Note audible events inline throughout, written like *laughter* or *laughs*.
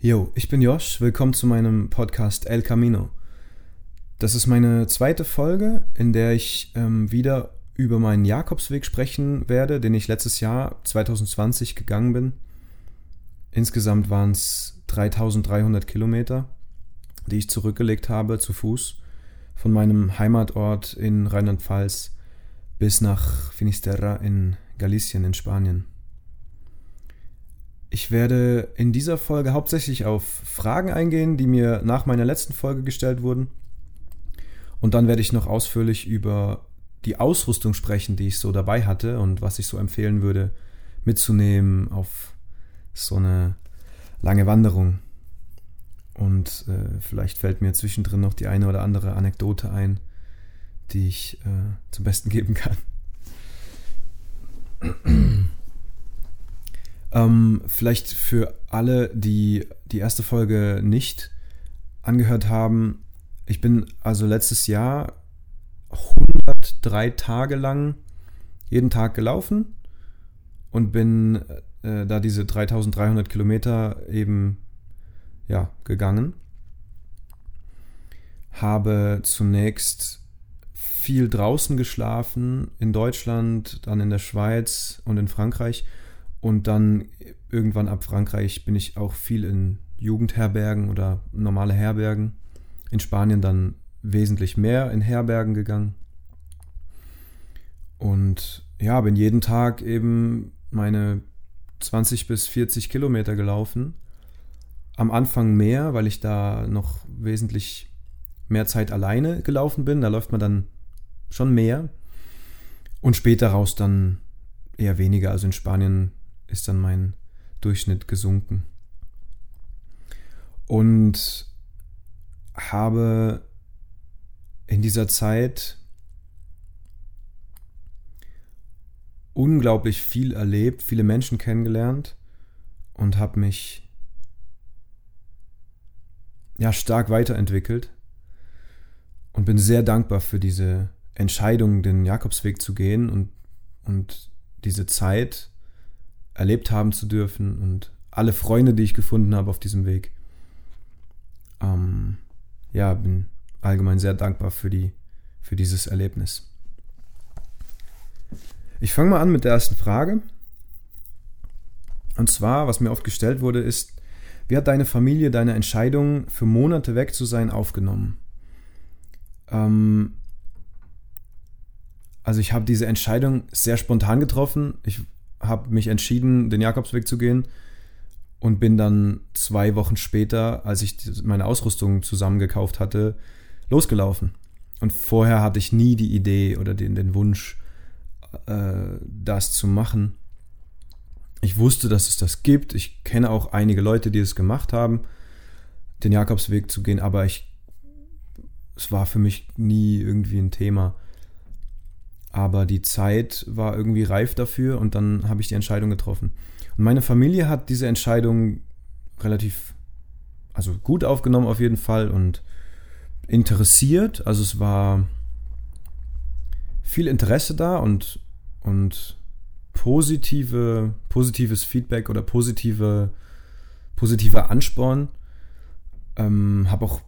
Yo, ich bin Josh, willkommen zu meinem Podcast El Camino. Das ist meine zweite Folge, in der ich ähm, wieder über meinen Jakobsweg sprechen werde, den ich letztes Jahr 2020 gegangen bin. Insgesamt waren es 3300 Kilometer, die ich zurückgelegt habe zu Fuß von meinem Heimatort in Rheinland-Pfalz bis nach Finisterra in Galicien in Spanien. Ich werde in dieser Folge hauptsächlich auf Fragen eingehen, die mir nach meiner letzten Folge gestellt wurden. Und dann werde ich noch ausführlich über die Ausrüstung sprechen, die ich so dabei hatte und was ich so empfehlen würde mitzunehmen auf so eine lange Wanderung. Und äh, vielleicht fällt mir zwischendrin noch die eine oder andere Anekdote ein, die ich äh, zum Besten geben kann. Ähm, vielleicht für alle, die die erste Folge nicht angehört haben. Ich bin also letztes Jahr 103 Tage lang jeden Tag gelaufen und bin äh, da diese 3300 Kilometer eben ja, gegangen. Habe zunächst viel draußen geschlafen, in Deutschland, dann in der Schweiz und in Frankreich und dann irgendwann ab Frankreich bin ich auch viel in Jugendherbergen oder normale Herbergen. In Spanien dann wesentlich mehr in Herbergen gegangen. Und ja, bin jeden Tag eben meine 20 bis 40 Kilometer gelaufen. Am Anfang mehr, weil ich da noch wesentlich mehr Zeit alleine gelaufen bin. Da läuft man dann schon mehr. Und später raus dann eher weniger. Also in Spanien ist dann mein Durchschnitt gesunken. Und habe in dieser Zeit unglaublich viel erlebt, viele Menschen kennengelernt und habe mich ja stark weiterentwickelt und bin sehr dankbar für diese Entscheidung, den Jakobsweg zu gehen und, und diese Zeit, erlebt haben zu dürfen und alle Freunde, die ich gefunden habe auf diesem Weg. Ähm, ja, bin allgemein sehr dankbar für, die, für dieses Erlebnis. Ich fange mal an mit der ersten Frage. Und zwar, was mir oft gestellt wurde, ist, wie hat deine Familie deine Entscheidung, für Monate weg zu sein, aufgenommen? Ähm, also ich habe diese Entscheidung sehr spontan getroffen. Ich habe mich entschieden, den Jakobsweg zu gehen und bin dann zwei Wochen später, als ich meine Ausrüstung zusammengekauft hatte, losgelaufen. Und vorher hatte ich nie die Idee oder den, den Wunsch, äh, das zu machen. Ich wusste, dass es das gibt. Ich kenne auch einige Leute, die es gemacht haben, den Jakobsweg zu gehen, aber ich, es war für mich nie irgendwie ein Thema. Aber die Zeit war irgendwie reif dafür und dann habe ich die Entscheidung getroffen. Und meine Familie hat diese Entscheidung relativ, also gut aufgenommen auf jeden Fall und interessiert. Also es war viel Interesse da und, und positive, positives Feedback oder positive, positiver Ansporn. Ähm, habe auch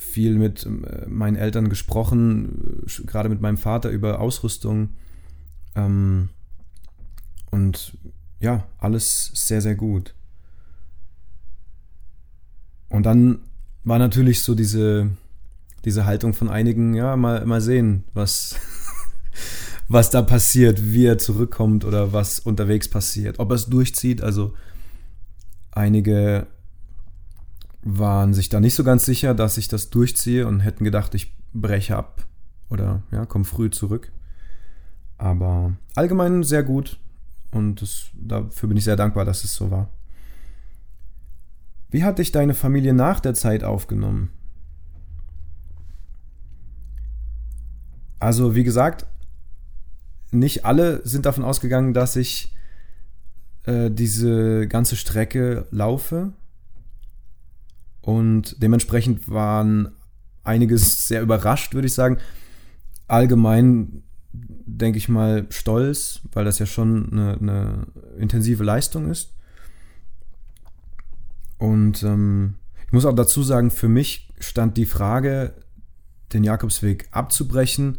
viel mit äh, meinen Eltern gesprochen, gerade mit meinem Vater über Ausrüstung. Ähm, und ja, alles sehr, sehr gut. Und dann war natürlich so diese, diese Haltung von einigen, ja, mal, mal sehen, was, *laughs* was da passiert, wie er zurückkommt oder was unterwegs passiert, ob er es durchzieht. Also einige waren sich da nicht so ganz sicher, dass ich das durchziehe und hätten gedacht, ich breche ab oder ja, komme früh zurück. Aber allgemein sehr gut und das, dafür bin ich sehr dankbar, dass es so war. Wie hat dich deine Familie nach der Zeit aufgenommen? Also, wie gesagt, nicht alle sind davon ausgegangen, dass ich äh, diese ganze Strecke laufe. Und dementsprechend waren einige sehr überrascht, würde ich sagen. Allgemein denke ich mal stolz, weil das ja schon eine, eine intensive Leistung ist. Und ähm, ich muss auch dazu sagen, für mich stand die Frage, den Jakobsweg abzubrechen,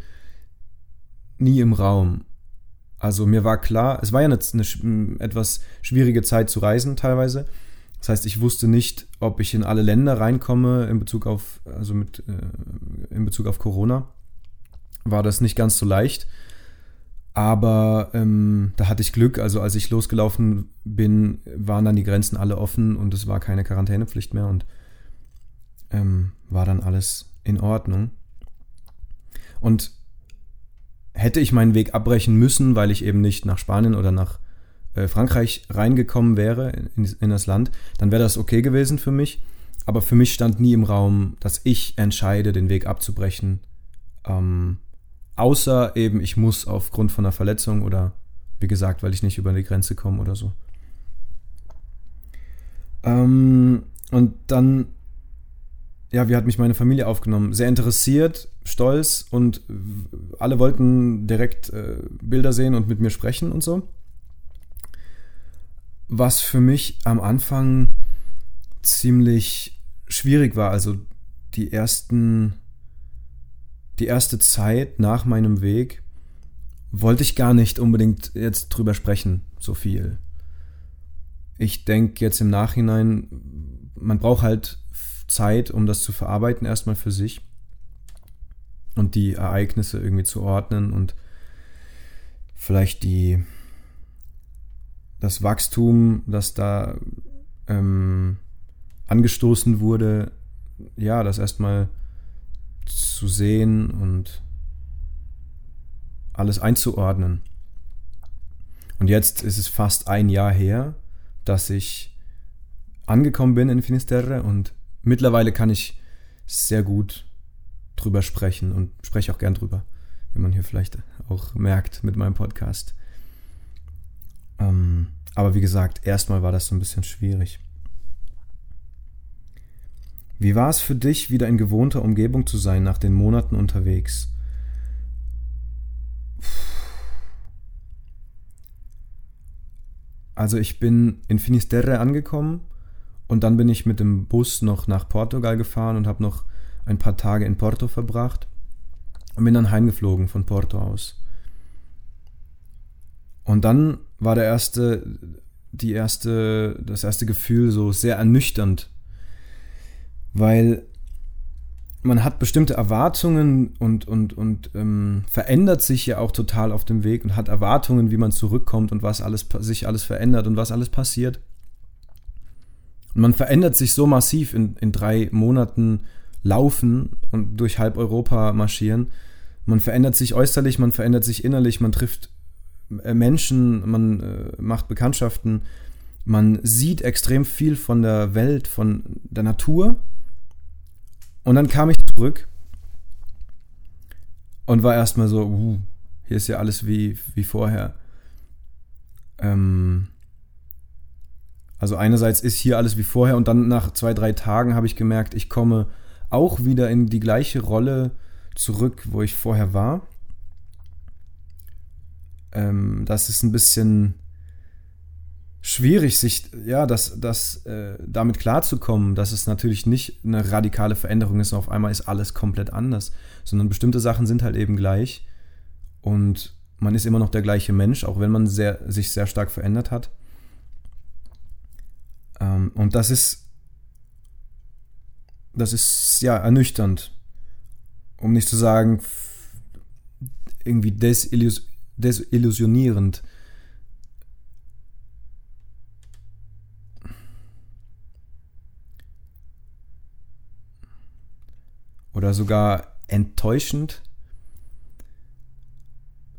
nie im Raum. Also mir war klar, es war ja eine, eine etwas schwierige Zeit zu reisen teilweise. Das heißt, ich wusste nicht, ob ich in alle Länder reinkomme in Bezug auf, also mit, äh, in Bezug auf Corona. War das nicht ganz so leicht. Aber ähm, da hatte ich Glück. Also als ich losgelaufen bin, waren dann die Grenzen alle offen und es war keine Quarantänepflicht mehr und ähm, war dann alles in Ordnung. Und hätte ich meinen Weg abbrechen müssen, weil ich eben nicht nach Spanien oder nach Frankreich reingekommen wäre in, in das Land, dann wäre das okay gewesen für mich. Aber für mich stand nie im Raum, dass ich entscheide, den Weg abzubrechen. Ähm, außer eben, ich muss aufgrund von einer Verletzung oder wie gesagt, weil ich nicht über die Grenze komme oder so. Ähm, und dann ja, wie hat mich meine Familie aufgenommen? Sehr interessiert, stolz und alle wollten direkt äh, Bilder sehen und mit mir sprechen und so. Was für mich am Anfang ziemlich schwierig war, also die ersten, die erste Zeit nach meinem Weg wollte ich gar nicht unbedingt jetzt drüber sprechen, so viel. Ich denke jetzt im Nachhinein, man braucht halt Zeit, um das zu verarbeiten, erstmal für sich und die Ereignisse irgendwie zu ordnen und vielleicht die das Wachstum, das da ähm, angestoßen wurde, ja, das erstmal zu sehen und alles einzuordnen. Und jetzt ist es fast ein Jahr her, dass ich angekommen bin in Finisterre und mittlerweile kann ich sehr gut drüber sprechen und spreche auch gern drüber, wie man hier vielleicht auch merkt mit meinem Podcast. Ähm, aber wie gesagt, erstmal war das so ein bisschen schwierig. Wie war es für dich, wieder in gewohnter Umgebung zu sein nach den Monaten unterwegs? Also ich bin in Finisterre angekommen und dann bin ich mit dem Bus noch nach Portugal gefahren und habe noch ein paar Tage in Porto verbracht und bin dann heimgeflogen von Porto aus. Und dann war der erste, die erste, das erste Gefühl so sehr ernüchternd, weil man hat bestimmte Erwartungen und, und, und ähm, verändert sich ja auch total auf dem Weg und hat Erwartungen, wie man zurückkommt und was alles sich alles verändert und was alles passiert. Und man verändert sich so massiv in, in drei Monaten Laufen und durch halb Europa marschieren. Man verändert sich äußerlich, man verändert sich innerlich, man trifft Menschen, man äh, macht Bekanntschaften, man sieht extrem viel von der Welt, von der Natur. Und dann kam ich zurück und war erstmal so, uh, hier ist ja alles wie, wie vorher. Ähm, also einerseits ist hier alles wie vorher und dann nach zwei, drei Tagen habe ich gemerkt, ich komme auch wieder in die gleiche Rolle zurück, wo ich vorher war. Ähm, das ist ein bisschen schwierig, sich ja, das, das, äh, damit klarzukommen, dass es natürlich nicht eine radikale Veränderung ist und auf einmal ist alles komplett anders, sondern bestimmte Sachen sind halt eben gleich und man ist immer noch der gleiche Mensch, auch wenn man sehr, sich sehr stark verändert hat. Ähm, und das ist, das ist ja ernüchternd, um nicht zu sagen irgendwie desillus desillusionierend. Oder sogar enttäuschend.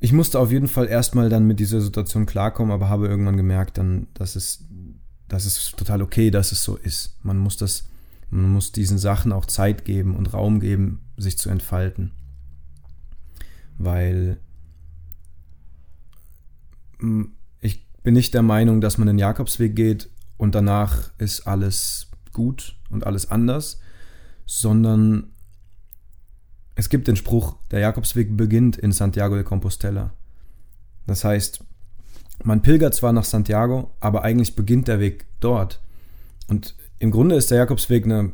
Ich musste auf jeden Fall erstmal dann mit dieser Situation klarkommen, aber habe irgendwann gemerkt, dann, dass es das ist total okay, dass es so ist. Man muss das, man muss diesen Sachen auch Zeit geben und Raum geben, sich zu entfalten. Weil ich bin nicht der Meinung, dass man den Jakobsweg geht und danach ist alles gut und alles anders, sondern es gibt den Spruch, der Jakobsweg beginnt in Santiago de Compostela. Das heißt, man pilgert zwar nach Santiago, aber eigentlich beginnt der Weg dort. Und im Grunde ist der Jakobsweg eine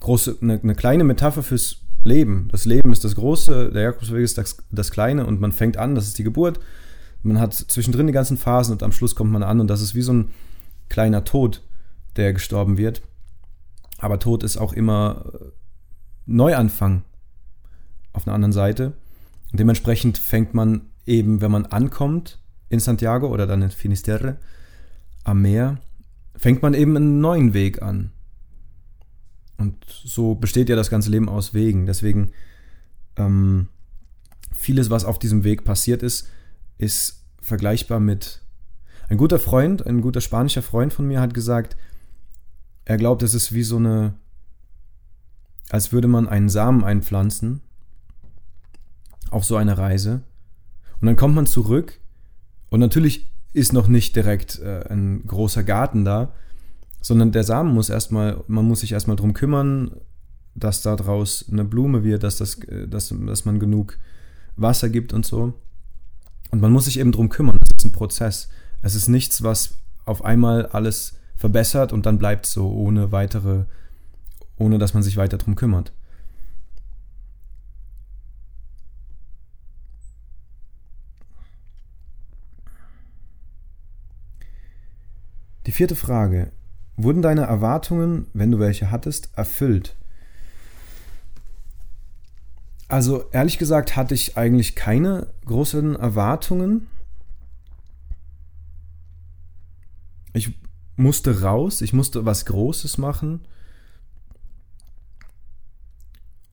große, eine, eine, kleine Metapher fürs Leben. Das Leben ist das Große, der Jakobsweg ist das, das Kleine und man fängt an, das ist die Geburt. Man hat zwischendrin die ganzen Phasen und am Schluss kommt man an und das ist wie so ein kleiner Tod, der gestorben wird. Aber Tod ist auch immer Neuanfang auf einer anderen Seite. Und dementsprechend fängt man eben, wenn man ankommt in Santiago oder dann in Finisterre am Meer, fängt man eben einen neuen Weg an. Und so besteht ja das ganze Leben aus Wegen. Deswegen ähm, vieles, was auf diesem Weg passiert ist, ist vergleichbar mit ein guter Freund, ein guter spanischer Freund von mir hat gesagt, er glaubt, es ist wie so eine, als würde man einen Samen einpflanzen auf so eine Reise. Und dann kommt man zurück und natürlich ist noch nicht direkt äh, ein großer Garten da, sondern der Samen muss erstmal, man muss sich erstmal drum kümmern, dass da draus eine Blume wird, dass, das, äh, dass, dass man genug Wasser gibt und so. Und man muss sich eben drum kümmern. Das ist ein Prozess. Es ist nichts, was auf einmal alles verbessert und dann bleibt so ohne weitere, ohne dass man sich weiter drum kümmert. Die vierte Frage. Wurden deine Erwartungen, wenn du welche hattest, erfüllt? Also ehrlich gesagt hatte ich eigentlich keine großen Erwartungen. Ich musste raus, ich musste was Großes machen.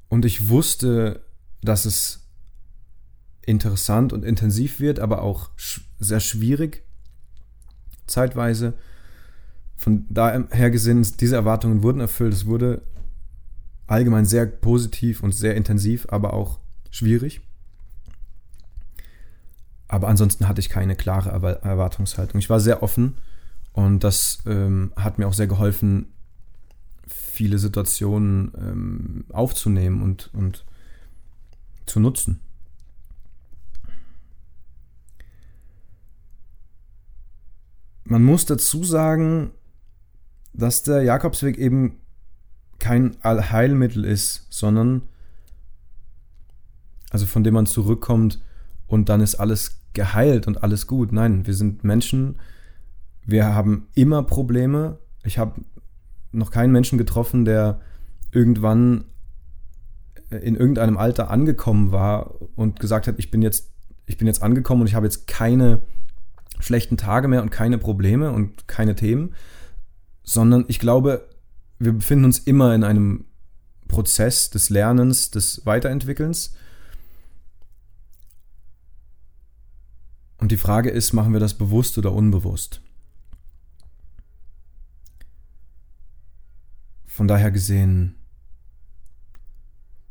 Und ich wusste, dass es interessant und intensiv wird, aber auch sehr schwierig zeitweise von daher gesehen, diese Erwartungen wurden erfüllt. Es wurde allgemein sehr positiv und sehr intensiv, aber auch schwierig. Aber ansonsten hatte ich keine klare Erwartungshaltung. Ich war sehr offen und das ähm, hat mir auch sehr geholfen, viele Situationen ähm, aufzunehmen und, und zu nutzen. Man muss dazu sagen, dass der Jakobsweg eben kein Allheilmittel ist, sondern also von dem man zurückkommt und dann ist alles geheilt und alles gut. Nein, wir sind Menschen, wir haben immer Probleme. Ich habe noch keinen Menschen getroffen, der irgendwann in irgendeinem Alter angekommen war und gesagt hat, ich bin jetzt, ich bin jetzt angekommen und ich habe jetzt keine schlechten Tage mehr und keine Probleme und keine Themen, sondern ich glaube, wir befinden uns immer in einem Prozess des Lernens, des Weiterentwickelns. Und die Frage ist, machen wir das bewusst oder unbewusst? Von daher gesehen,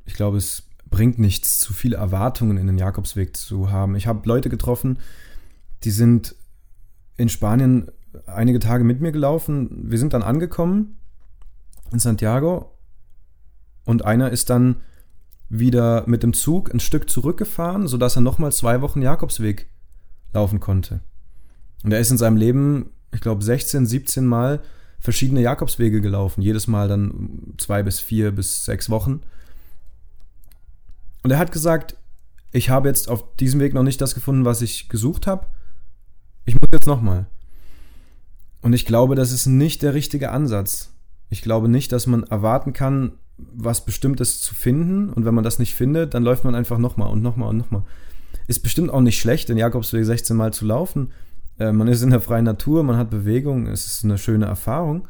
ich glaube, es bringt nichts, zu viele Erwartungen in den Jakobsweg zu haben. Ich habe Leute getroffen, die sind in Spanien einige Tage mit mir gelaufen. Wir sind dann angekommen in Santiago und einer ist dann wieder mit dem Zug ein Stück zurückgefahren, sodass er nochmal zwei Wochen Jakobsweg laufen konnte. Und er ist in seinem Leben, ich glaube, 16, 17 Mal verschiedene Jakobswege gelaufen, jedes Mal dann zwei bis vier bis sechs Wochen. Und er hat gesagt, ich habe jetzt auf diesem Weg noch nicht das gefunden, was ich gesucht habe. Ich muss jetzt nochmal. Und ich glaube, das ist nicht der richtige Ansatz. Ich glaube nicht, dass man erwarten kann, was Bestimmtes zu finden. Und wenn man das nicht findet, dann läuft man einfach nochmal und nochmal und nochmal. Ist bestimmt auch nicht schlecht, den Jakobsweg 16 Mal zu laufen. Äh, man ist in der freien Natur, man hat Bewegung, es ist eine schöne Erfahrung.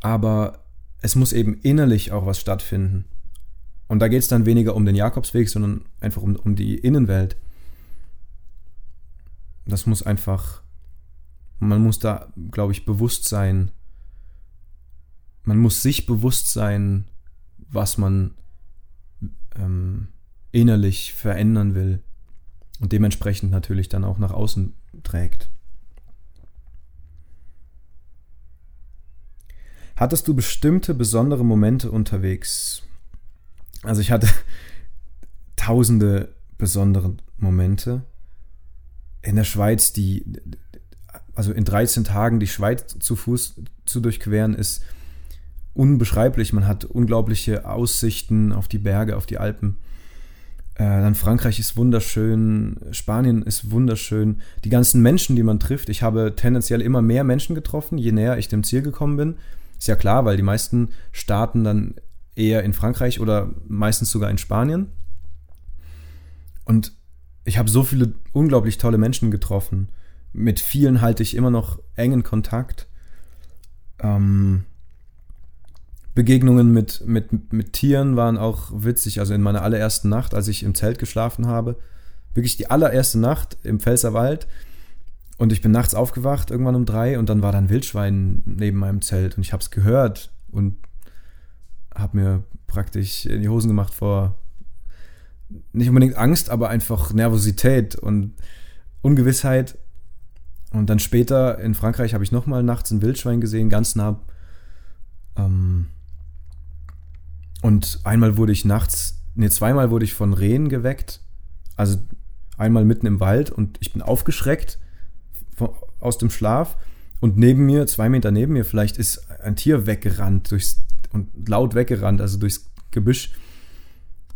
Aber es muss eben innerlich auch was stattfinden. Und da geht es dann weniger um den Jakobsweg, sondern einfach um, um die Innenwelt. Das muss einfach man muss da, glaube ich, bewusst sein. Man muss sich bewusst sein, was man ähm, innerlich verändern will und dementsprechend natürlich dann auch nach außen trägt. Hattest du bestimmte besondere Momente unterwegs? Also ich hatte *laughs* tausende besondere Momente. In der Schweiz, die also in 13 Tagen die Schweiz zu Fuß zu durchqueren, ist unbeschreiblich. Man hat unglaubliche Aussichten auf die Berge, auf die Alpen. Äh, dann Frankreich ist wunderschön, Spanien ist wunderschön. Die ganzen Menschen, die man trifft. Ich habe tendenziell immer mehr Menschen getroffen, je näher ich dem Ziel gekommen bin. Ist ja klar, weil die meisten starten dann eher in Frankreich oder meistens sogar in Spanien. Und ich habe so viele unglaublich tolle Menschen getroffen. Mit vielen halte ich immer noch engen Kontakt. Ähm, Begegnungen mit, mit, mit Tieren waren auch witzig. Also in meiner allerersten Nacht, als ich im Zelt geschlafen habe, wirklich die allererste Nacht im Pfälzerwald. Und ich bin nachts aufgewacht, irgendwann um drei, und dann war da ein Wildschwein neben meinem Zelt. Und ich habe es gehört und habe mir praktisch in die Hosen gemacht vor nicht unbedingt Angst, aber einfach Nervosität und Ungewissheit. Und dann später in Frankreich habe ich nochmal nachts ein Wildschwein gesehen, ganz nah. Und einmal wurde ich nachts, nee, zweimal wurde ich von Rehen geweckt. Also einmal mitten im Wald und ich bin aufgeschreckt aus dem Schlaf. Und neben mir, zwei Meter neben mir, vielleicht ist ein Tier weggerannt durchs, und laut weggerannt, also durchs Gebüsch.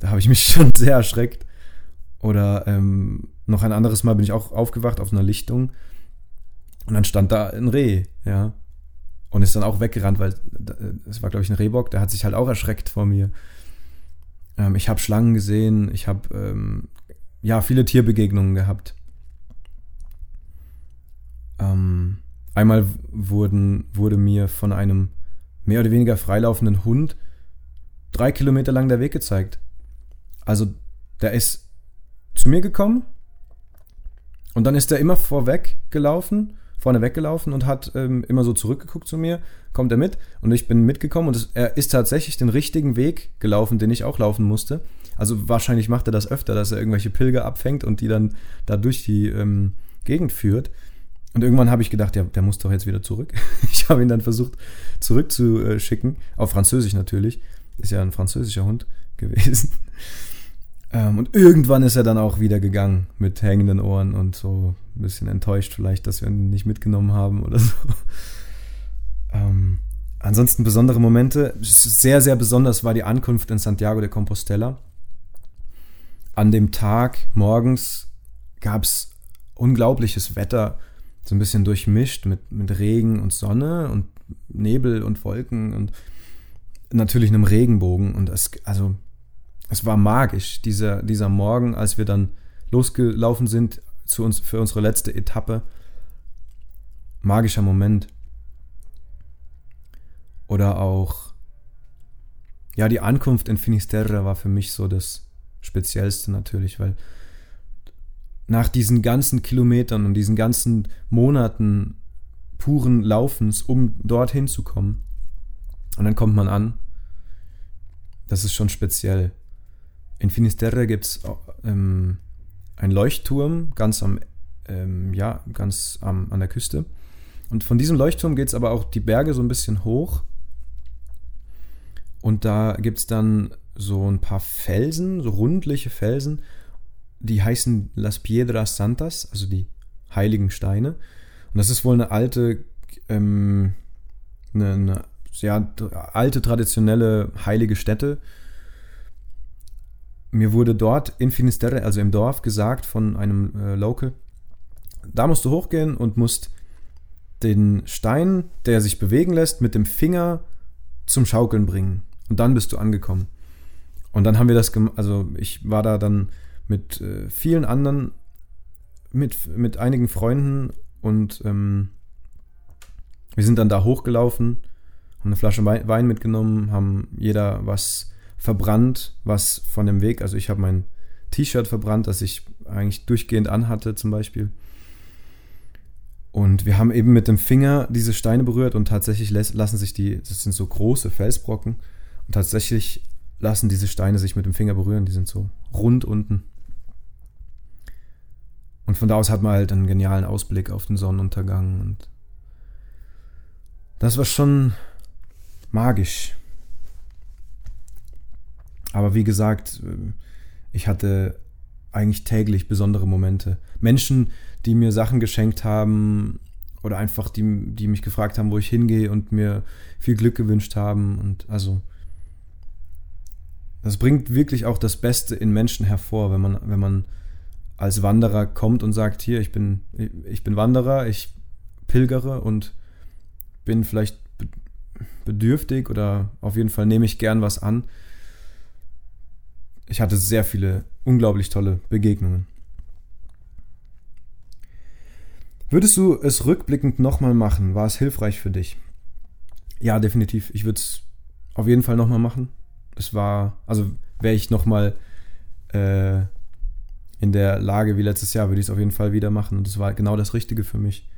Da habe ich mich *laughs* schon sehr erschreckt. Oder ähm, noch ein anderes Mal bin ich auch aufgewacht auf einer Lichtung und dann stand da ein Reh, ja. Und ist dann auch weggerannt, weil es war, glaube ich, ein Rehbock, der hat sich halt auch erschreckt vor mir. Ähm, ich habe Schlangen gesehen, ich habe ähm, ja viele Tierbegegnungen gehabt. Ähm, einmal wurden, wurde mir von einem mehr oder weniger freilaufenden Hund drei Kilometer lang der Weg gezeigt. Also der ist zu mir gekommen und dann ist er immer vorweg gelaufen, vorne weggelaufen und hat ähm, immer so zurückgeguckt zu mir, kommt er mit und ich bin mitgekommen und es, er ist tatsächlich den richtigen Weg gelaufen, den ich auch laufen musste. Also wahrscheinlich macht er das öfter, dass er irgendwelche Pilger abfängt und die dann da durch die ähm, Gegend führt. Und irgendwann habe ich gedacht, ja, der muss doch jetzt wieder zurück. *laughs* Ich habe ihn dann versucht zurückzuschicken, auf Französisch natürlich. Ist ja ein französischer Hund gewesen. *laughs* Ähm, und irgendwann ist er dann auch wieder gegangen mit hängenden Ohren und so ein bisschen enttäuscht vielleicht, dass wir ihn nicht mitgenommen haben oder so. *laughs* Ähm, ansonsten besondere Momente. Sehr, sehr besonders war die Ankunft in Santiago de Compostela. An dem Tag morgens gab es unglaubliches Wetter, so ein bisschen durchmischt mit, mit Regen und Sonne und Nebel und Wolken und natürlich einem Regenbogen. Und es, also es war magisch, dieser, dieser Morgen, als wir dann losgelaufen sind zu uns, für unsere letzte Etappe. Magischer Moment. Oder auch, ja, die Ankunft in Finisterre war für mich so das Speziellste natürlich, weil nach diesen ganzen Kilometern und diesen ganzen Monaten puren Laufens, um dorthin zu kommen, und dann kommt man an, das ist schon speziell. In Finisterre gibt es ähm, einen Leuchtturm ganz am, ähm, ja, ganz am, an der Küste. Und von diesem Leuchtturm geht es aber auch die Berge so ein bisschen hoch. Und da gibt es dann so ein paar Felsen, so rundliche Felsen, die heißen Las Piedras Santas, also die heiligen Steine. Und das ist wohl eine alte, ähm, eine, eine ja, alte traditionelle heilige Stätte mir wurde dort in Finisterre, also im Dorf, gesagt von einem äh, Local, da musst du hochgehen und musst den Stein, der sich bewegen lässt, mit dem Finger zum Schaukeln bringen. Und dann bist du angekommen. Und dann haben wir das gemacht, also ich war da dann mit äh, vielen anderen, mit, mit einigen Freunden und ähm, wir sind dann da hochgelaufen, haben eine Flasche Wein mitgenommen, haben jeder was verbrannt, was von dem Weg, also ich habe mein T-Shirt verbrannt, das ich eigentlich durchgehend anhatte zum Beispiel. Und wir haben eben mit dem Finger diese Steine berührt und tatsächlich lassen sich die, das sind so große Felsbrocken, und tatsächlich lassen diese Steine sich mit dem Finger berühren, die sind so rund unten. Und von da aus hat man halt einen genialen Ausblick auf den Sonnenuntergang und das war schon magisch. Aber wie gesagt, äh, ich hatte eigentlich täglich besondere Momente. Menschen, die mir Sachen geschenkt haben oder einfach die, die mich gefragt haben, wo ich hingehe und mir viel Glück gewünscht haben. Und also das bringt wirklich auch das Beste in Menschen hervor, wenn man, wenn man als Wanderer kommt und sagt, hier, ich bin, ich bin Wanderer, ich pilgere und bin vielleicht bedürftig oder auf jeden Fall nehme ich gern was an. Ich hatte sehr viele unglaublich tolle Begegnungen. Würdest du es rückblickend nochmal machen? War es hilfreich für dich? Ja, definitiv. Ich würde es auf jeden Fall nochmal machen. Es war, also wäre ich nochmal äh, in der Lage wie letztes Jahr, würde ich es auf jeden Fall wieder machen. Und es war genau das Richtige für mich.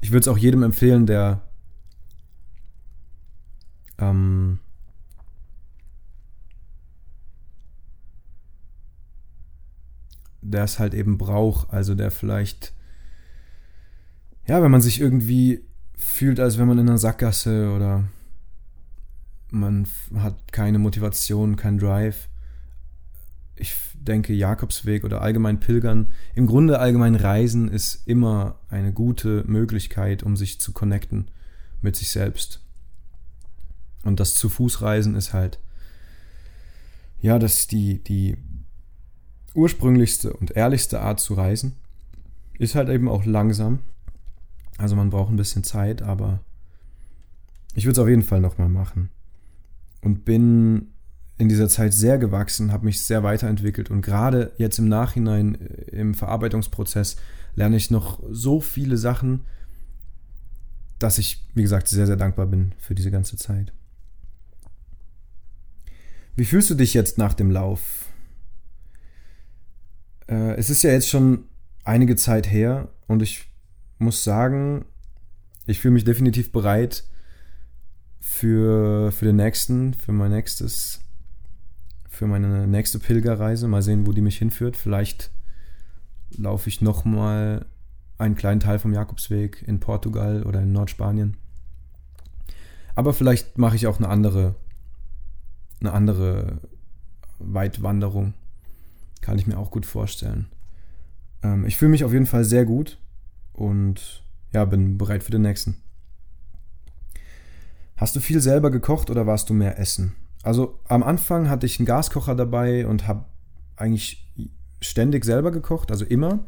Ich würde es auch jedem empfehlen, der ähm, der es halt eben braucht, also der vielleicht ja, wenn man sich irgendwie fühlt, als wenn man in einer Sackgasse oder man hat keine Motivation, keinen Drive. Ich denke, Jakobsweg oder allgemein Pilgern, im Grunde allgemein Reisen ist immer eine gute Möglichkeit, um sich zu connecten mit sich selbst. Und das zu Fuß reisen ist halt, ja, das die, die ursprünglichste und ehrlichste Art zu reisen. Ist halt eben auch langsam also man braucht ein bisschen Zeit, aber ich würde es auf jeden Fall nochmal machen. Und bin in dieser Zeit sehr gewachsen, habe mich sehr weiterentwickelt und gerade jetzt im Nachhinein äh, im Verarbeitungsprozess lerne ich noch so viele Sachen, dass ich, wie gesagt, sehr, sehr dankbar bin für diese ganze Zeit. Wie fühlst du dich jetzt nach dem Lauf? Äh, es ist ja jetzt schon einige Zeit her und ich muss sagen, ich fühle mich definitiv bereit für, für den nächsten, für mein nächstes, für meine nächste Pilgerreise. Mal sehen, wo die mich hinführt. Vielleicht laufe ich nochmal einen kleinen Teil vom Jakobsweg in Portugal oder in Nordspanien. Aber vielleicht mache ich auch eine andere, eine andere Weitwanderung. Kann ich mir auch gut vorstellen. Ähm, ich fühle mich auf jeden Fall sehr gut und ja, bin bereit für den nächsten. Hast du viel selber gekocht oder warst du mehr essen? Also am Anfang hatte ich einen Gaskocher dabei und habe eigentlich ständig selber gekocht, also immer.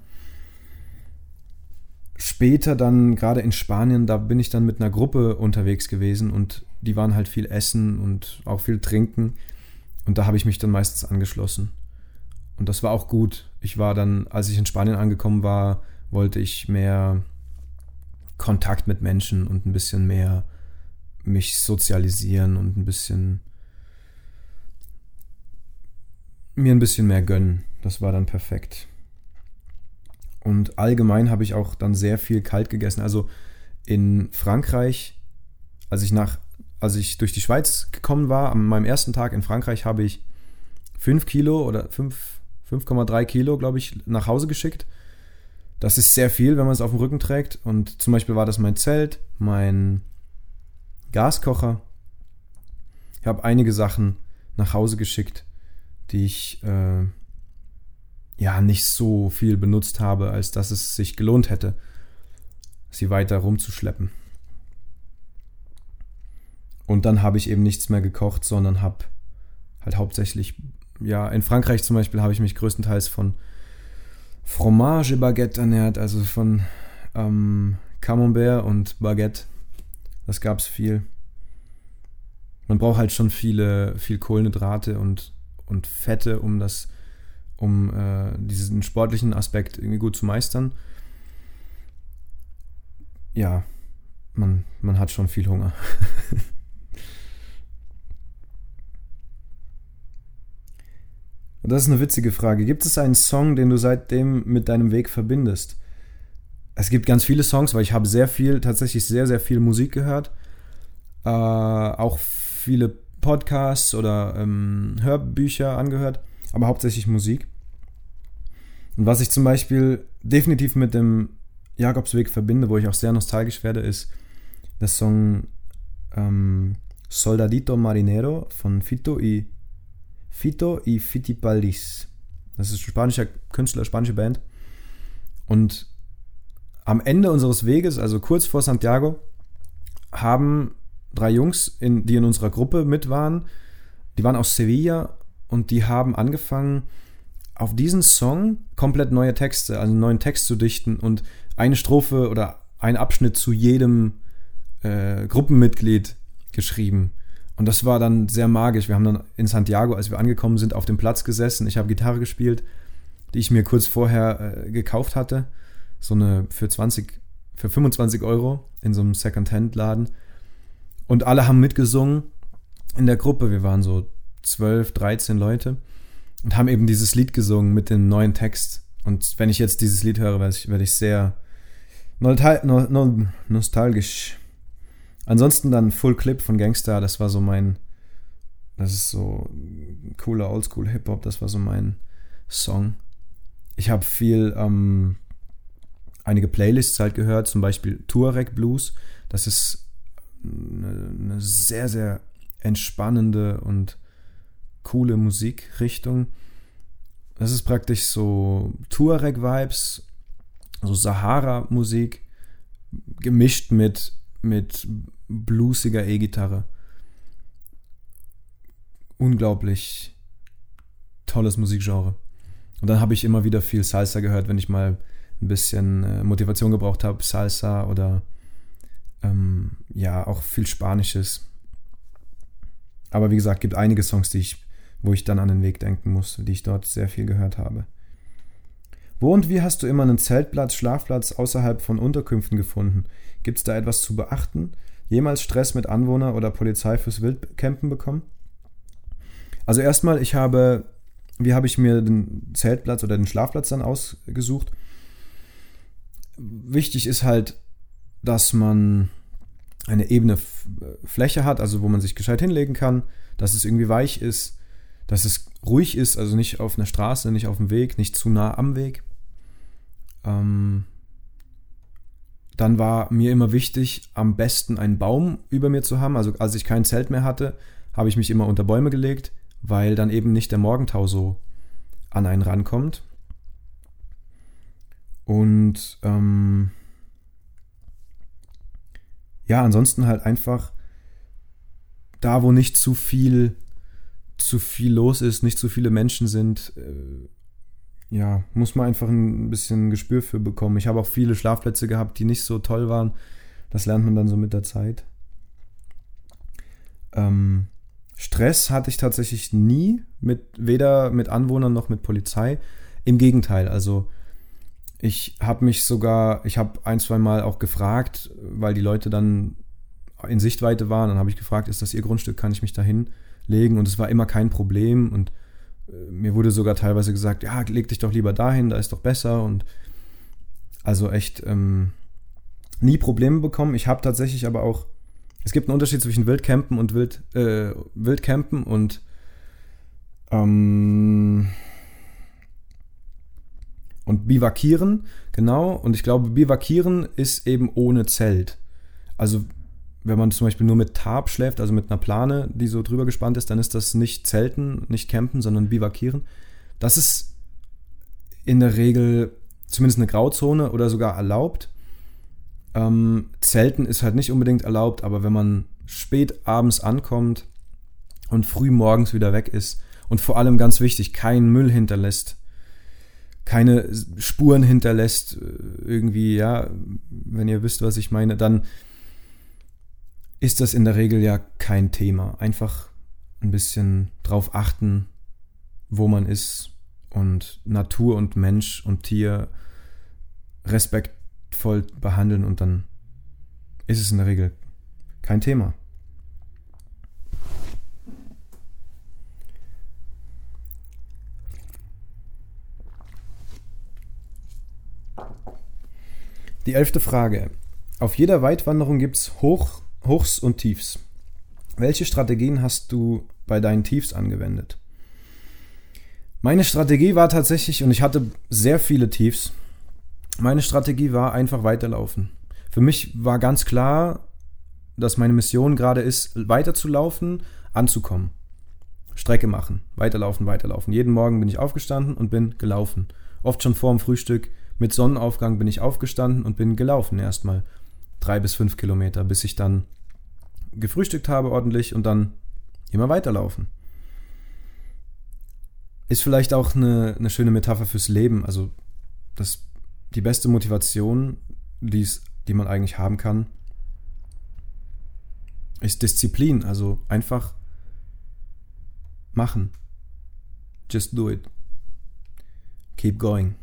Später dann, gerade in Spanien, da bin ich dann mit einer Gruppe unterwegs gewesen und die waren halt viel essen und auch viel trinken. Und da habe ich mich dann meistens angeschlossen. Und das war auch gut. Ich war dann, als ich in Spanien angekommen war, wollte ich mehr Kontakt mit Menschen und ein bisschen mehr mich sozialisieren und ein bisschen mir ein bisschen mehr gönnen. Das war dann perfekt. Und allgemein habe ich auch dann sehr viel kalt gegessen. Also in Frankreich, als ich nach, als ich durch die Schweiz gekommen war, an meinem ersten Tag in Frankreich habe ich 5 Kilo oder 5,3 Kilo, glaube ich, nach Hause geschickt. Das ist sehr viel, wenn man es auf dem Rücken trägt. Und zum Beispiel war das mein Zelt, mein Gaskocher. Ich habe einige Sachen nach Hause geschickt, die ich äh, ja nicht so viel benutzt habe, als dass es sich gelohnt hätte, sie weiter rumzuschleppen. Und dann habe ich eben nichts mehr gekocht, sondern habe halt hauptsächlich, ja, in Frankreich zum Beispiel habe ich mich größtenteils von Fromage Baguette ernährt, also von ähm, Camembert und Baguette. Das gab es viel. Man braucht halt schon viele, viel Kohlenhydrate und, und Fette, um das, um äh, diesen sportlichen Aspekt irgendwie gut zu meistern. Ja, man, man hat schon viel Hunger. *laughs* das ist eine witzige Frage. Gibt es einen Song, den du seitdem mit deinem Weg verbindest? Es gibt ganz viele Songs, weil ich habe sehr viel, tatsächlich sehr, sehr viel Musik gehört. Äh, auch viele Podcasts oder ähm, Hörbücher angehört, aber hauptsächlich Musik. Und was ich zum Beispiel definitiv mit dem Jakobsweg verbinde, wo ich auch sehr nostalgisch werde, ist der Song ähm, Soldadito Marinero von Fito y Fito y Fitipaldis. Das ist ein spanischer Künstler, spanische Band. Und am Ende unseres Weges, also kurz vor Santiago, haben drei Jungs, in, die in unserer Gruppe mit waren, die waren aus Sevilla und die haben angefangen, auf diesen Song komplett neue Texte, also einen neuen Text zu dichten und eine Strophe oder ein Abschnitt zu jedem äh, Gruppenmitglied geschrieben. Und das war dann sehr magisch. Wir haben dann in Santiago, als wir angekommen sind, auf dem Platz gesessen. Ich habe Gitarre gespielt, die ich mir kurz vorher äh, gekauft hatte. So eine für 20, für 25 Euro in so einem Second-Hand-Laden. Und alle haben mitgesungen in der Gruppe. Wir waren so 12, 13 Leute und haben eben dieses Lied gesungen mit dem neuen Text. Und wenn ich jetzt dieses Lied höre, werde ich, werde ich sehr nostalgisch. Ansonsten dann Full Clip von Gangster, das war so mein, das ist so cooler Oldschool Hip-Hop, das war so mein Song. Ich habe viel, ähm, einige Playlists halt gehört, zum Beispiel Tuareg Blues. Das ist eine, eine sehr, sehr entspannende und coole Musikrichtung. Das ist praktisch so Tuareg-Vibes, so Sahara-Musik, gemischt mit, mit bluesiger E-Gitarre. Unglaublich tolles Musikgenre. Und dann habe ich immer wieder viel Salsa gehört, wenn ich mal ein bisschen äh, Motivation gebraucht habe. Salsa oder ähm, ja, auch viel Spanisches. Aber wie gesagt, gibt einige Songs, die ich wo ich dann an den Weg denken muss, die ich dort sehr viel gehört habe. Wo und wie hast du immer einen Zeltplatz, Schlafplatz außerhalb von Unterkünften gefunden? Gibt es da etwas zu beachten? Jemals Stress mit Anwohner oder Polizei fürs Wildcampen bekommen? Also erstmal, ich habe, wie habe ich mir den Zeltplatz oder den Schlafplatz dann ausgesucht? Wichtig ist halt, dass man eine ebene Fläche hat, also wo man sich gescheit hinlegen kann, dass es irgendwie weich ist, dass es ruhig ist, also nicht auf einer Straße, nicht auf dem Weg, nicht zu nah am Weg. Ähm, dann war mir immer wichtig, am besten einen Baum über mir zu haben. Also als ich kein Zelt mehr hatte, habe ich mich immer unter Bäume gelegt, weil dann eben nicht der Morgentau so an einen rankommt. Und ähm, ja, ansonsten halt einfach da, wo nicht zu viel zu viel los ist, nicht zu viele Menschen sind, äh, ja, muss man einfach ein bisschen Gespür für bekommen. Ich habe auch viele Schlafplätze gehabt, die nicht so toll waren. Das lernt man dann so mit der Zeit. Ähm, Stress hatte ich tatsächlich nie, mit, weder mit Anwohnern noch mit Polizei. Im Gegenteil, also ich habe mich sogar, ich habe ein, zwei Mal auch gefragt, weil die Leute dann in Sichtweite waren, dann habe ich gefragt, ist das ihr Grundstück, kann ich mich dahin legen und es war immer kein Problem und mir wurde sogar teilweise gesagt, ja, leg dich doch lieber dahin, da ist doch besser und also echt ähm, nie Probleme bekommen. Ich habe tatsächlich aber auch, es gibt einen Unterschied zwischen Wildcampen und Wild, äh, Wildcampen und ähm, und Bivakieren, genau. Und ich glaube, Bivakieren ist eben ohne Zelt. Also wenn man zum Beispiel nur mit Tarp schläft, also mit einer Plane, die so drüber gespannt ist, dann ist das nicht Zelten, nicht Campen, sondern Bivakieren. Das ist in der Regel zumindest eine Grauzone oder sogar erlaubt. Ähm, Zelten ist halt nicht unbedingt erlaubt, aber wenn man spät abends ankommt und früh morgens wieder weg ist und vor allem ganz wichtig, keinen Müll hinterlässt, keine Spuren hinterlässt, äh, irgendwie, ja, wenn ihr wisst, was ich meine, dann ist das in der Regel ja kein Thema. Einfach ein bisschen drauf achten, wo man ist und Natur und Mensch und Tier respektvoll behandeln und dann ist es in der Regel kein Thema. Die elfte Frage. Auf jeder Weitwanderung gibt es Hoch- Hochs und Tiefs. Welche Strategien hast du bei deinen Tiefs angewendet? Meine Strategie war tatsächlich, und ich hatte sehr viele Tiefs, meine Strategie war einfach weiterlaufen. Für mich war ganz klar, dass meine Mission gerade ist, weiterzulaufen, anzukommen. Strecke machen, weiterlaufen, weiterlaufen. Jeden Morgen bin ich aufgestanden und bin gelaufen. Oft schon vor dem Frühstück Mit Sonnenaufgang bin ich aufgestanden und bin gelaufen erstmal drei bis fünf Kilometer, bis ich dann gefrühstückt habe ordentlich und dann immer weiterlaufen. Ist vielleicht auch eine, eine schöne Metapher fürs Leben. Also das, die beste Motivation, die's, die man eigentlich haben kann, ist Disziplin. Also einfach machen. Just do it. Keep going.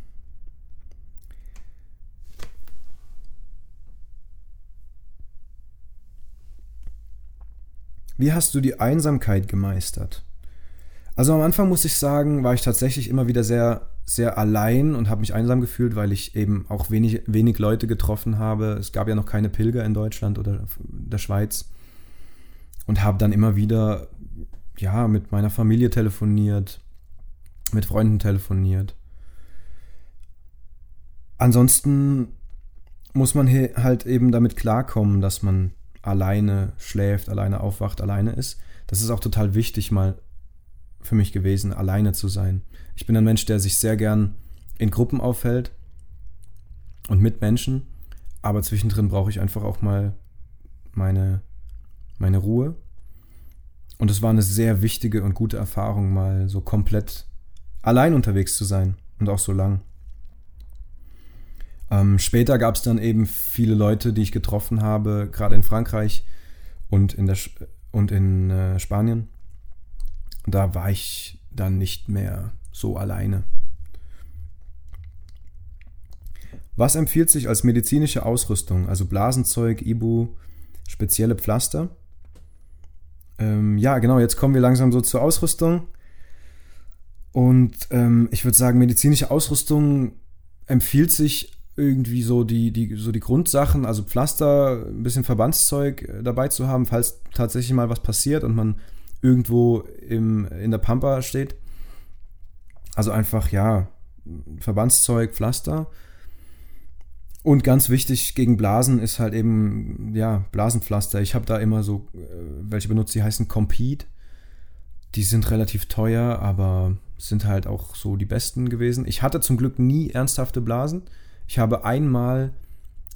Wie hast du die Einsamkeit gemeistert? Also am Anfang muss ich sagen, war ich tatsächlich immer wieder sehr, sehr allein und habe mich einsam gefühlt, weil ich eben auch wenig, wenig Leute getroffen habe. Es gab ja noch keine Pilger in Deutschland oder der Schweiz. Und habe dann immer wieder, ja, mit meiner Familie telefoniert, mit Freunden telefoniert. Ansonsten muss man halt eben damit klarkommen, dass man alleine schläft, alleine aufwacht, alleine ist. Das ist auch total wichtig mal für mich gewesen, alleine zu sein. Ich bin ein Mensch, der sich sehr gern in Gruppen aufhält und mit Menschen, aber zwischendrin brauche ich einfach auch mal meine, meine Ruhe. Und es war eine sehr wichtige und gute Erfahrung, mal so komplett allein unterwegs zu sein und auch so lang. Ähm, später gab es dann eben viele Leute, die ich getroffen habe, gerade in Frankreich und in, der, und in äh, Spanien. Da war ich dann nicht mehr so alleine. Was empfiehlt sich als medizinische Ausrüstung? Also Blasenzeug, Ibu, spezielle Pflaster? Ähm, ja, genau, jetzt kommen wir langsam so zur Ausrüstung. Und ähm, ich würde sagen, medizinische Ausrüstung empfiehlt sich irgendwie so die, die, so die Grundsachen, also Pflaster, ein bisschen Verbandszeug äh, dabei zu haben, falls tatsächlich mal was passiert und man irgendwo im, in der Pampa steht. Also einfach, ja, Verbandszeug, Pflaster. Und ganz wichtig gegen Blasen ist halt eben, ja, Blasenpflaster. Ich habe da immer so, äh, welche benutzt, die heißen Compete. Die sind relativ teuer, aber sind halt auch so die besten gewesen. Ich hatte zum Glück nie ernsthafte Blasen. Ich habe einmal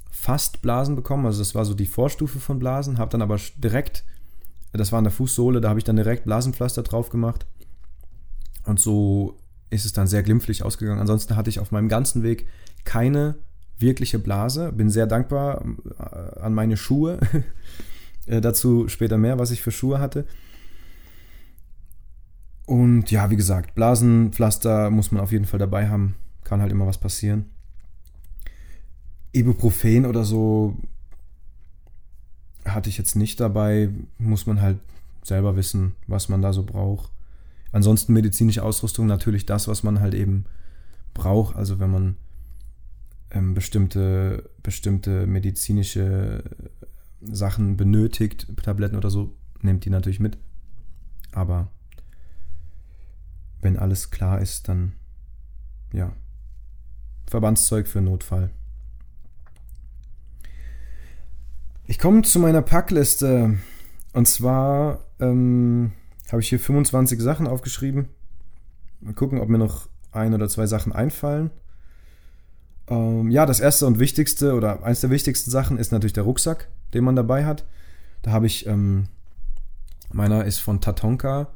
fast Blasen bekommen, also das war so die Vorstufe von Blasen, habe dann aber direkt, das war an der Fußsohle, da habe ich dann direkt Blasenpflaster drauf gemacht. Und so ist es dann sehr glimpflich ausgegangen. Ansonsten hatte ich auf meinem ganzen Weg keine wirkliche Blase. Bin sehr dankbar äh, an meine Schuhe. *laughs* Äh, dazu später mehr, was ich für Schuhe hatte. Und ja, wie gesagt, Blasenpflaster muss man auf jeden Fall dabei haben. Kann halt immer was passieren. Ibuprofen oder so hatte ich jetzt nicht dabei. Muss man halt selber wissen, was man da so braucht. Ansonsten medizinische Ausrüstung natürlich das, was man halt eben braucht. Also wenn man ähm, bestimmte, bestimmte medizinische Sachen benötigt, Tabletten oder so, nehmt die natürlich mit. Aber wenn alles klar ist, dann ja. Verbandszeug für Notfall. Ich komme zu meiner Packliste. Und zwar ähm, habe ich hier 25 Sachen aufgeschrieben. Mal gucken, ob mir noch ein oder zwei Sachen einfallen. Ähm, ja, das erste und wichtigste oder eines der wichtigsten Sachen ist natürlich der Rucksack, den man dabei hat. Da habe ich, ähm, meiner ist von Tatonka.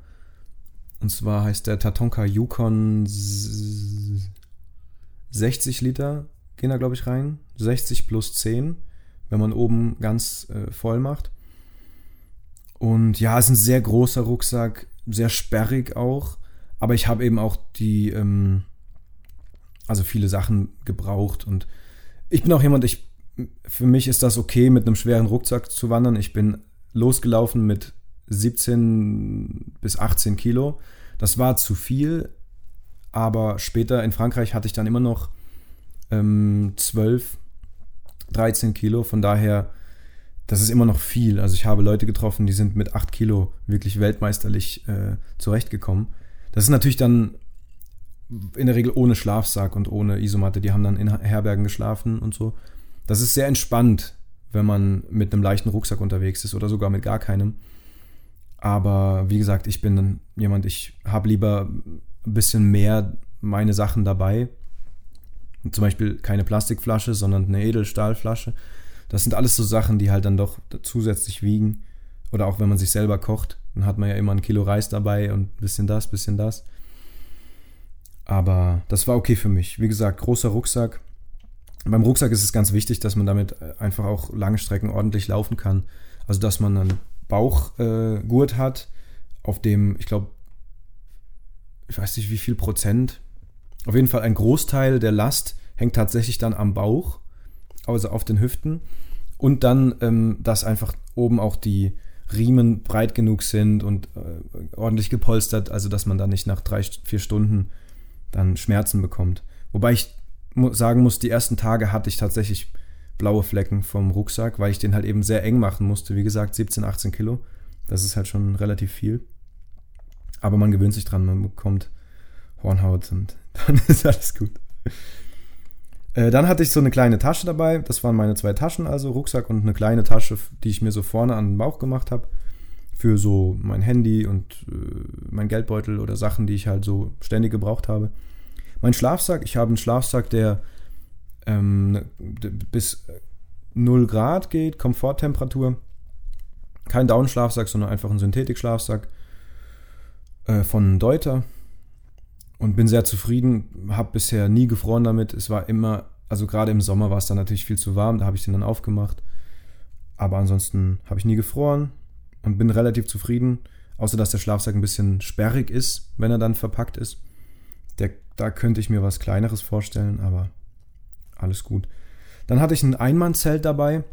Und zwar heißt der Tatonka Yukon 60 Liter gehen da, glaube ich, rein. 60 plus 10 wenn man oben ganz äh, voll macht. Und ja, es ist ein sehr großer Rucksack, sehr sperrig auch. Aber ich habe eben auch die, ähm, also viele Sachen gebraucht. Und ich bin auch jemand, ich, für mich ist das okay, mit einem schweren Rucksack zu wandern. Ich bin losgelaufen mit 17 bis 18 Kilo. Das war zu viel, aber später in Frankreich hatte ich dann immer noch ähm, 12 13 Kilo. Von daher, das ist immer noch viel. Also ich habe Leute getroffen, die sind mit 8 Kilo wirklich weltmeisterlich äh, zurechtgekommen. Das ist natürlich dann in der Regel ohne Schlafsack und ohne Isomatte. Die haben dann in Herbergen geschlafen und so. Das ist sehr entspannt, wenn man mit einem leichten Rucksack unterwegs ist oder sogar mit gar keinem. Aber wie gesagt, ich bin jemand, ich habe lieber ein bisschen mehr meine Sachen dabei. Zum Beispiel keine Plastikflasche, sondern eine Edelstahlflasche. Das sind alles so Sachen, die halt dann doch zusätzlich wiegen. Oder auch wenn man sich selber kocht, dann hat man ja immer ein Kilo Reis dabei und ein bisschen das, bisschen das. Aber das war okay für mich. Wie gesagt, großer Rucksack. Beim Rucksack ist es ganz wichtig, dass man damit einfach auch lange Strecken ordentlich laufen kann. Also dass man einen Bauchgurt äh, hat, auf dem, ich glaube, ich weiß nicht wie viel Prozent, auf jeden Fall ein Großteil der Last hängt tatsächlich dann am Bauch, also auf den Hüften. Und dann, ähm, dass einfach oben auch die Riemen breit genug sind und äh, ordentlich gepolstert, also dass man dann nicht nach drei, vier Stunden dann Schmerzen bekommt. Wobei ich sagen muss, die ersten Tage hatte ich tatsächlich blaue Flecken vom Rucksack, weil ich den halt eben sehr eng machen musste. Wie gesagt, 17, 18 Kilo. Das ist halt schon relativ viel. Aber man gewöhnt sich dran, man bekommt Hornhaut und dann ist alles gut. Äh, dann hatte ich so eine kleine Tasche dabei. Das waren meine zwei Taschen, also Rucksack und eine kleine Tasche, die ich mir so vorne an den Bauch gemacht habe. Für so mein Handy und äh, mein Geldbeutel oder Sachen, die ich halt so ständig gebraucht habe. Mein Schlafsack, ich habe einen Schlafsack, der ähm, bis 0 Grad geht, Komforttemperatur. Kein Down-Schlafsack, sondern einfach ein Synthetik-Schlafsack äh, von Deuter und bin sehr zufrieden. Habe bisher nie gefroren damit. Es war immer, also gerade im Sommer war es dann natürlich viel zu warm, da habe ich den dann aufgemacht. Aber ansonsten habe ich nie gefroren und bin relativ zufrieden. Außer dass der Schlafsack ein bisschen sperrig ist, wenn er dann verpackt ist. Der, da könnte ich mir was Kleineres vorstellen, aber alles gut. Dann hatte ich ein Einmannzelt dabei.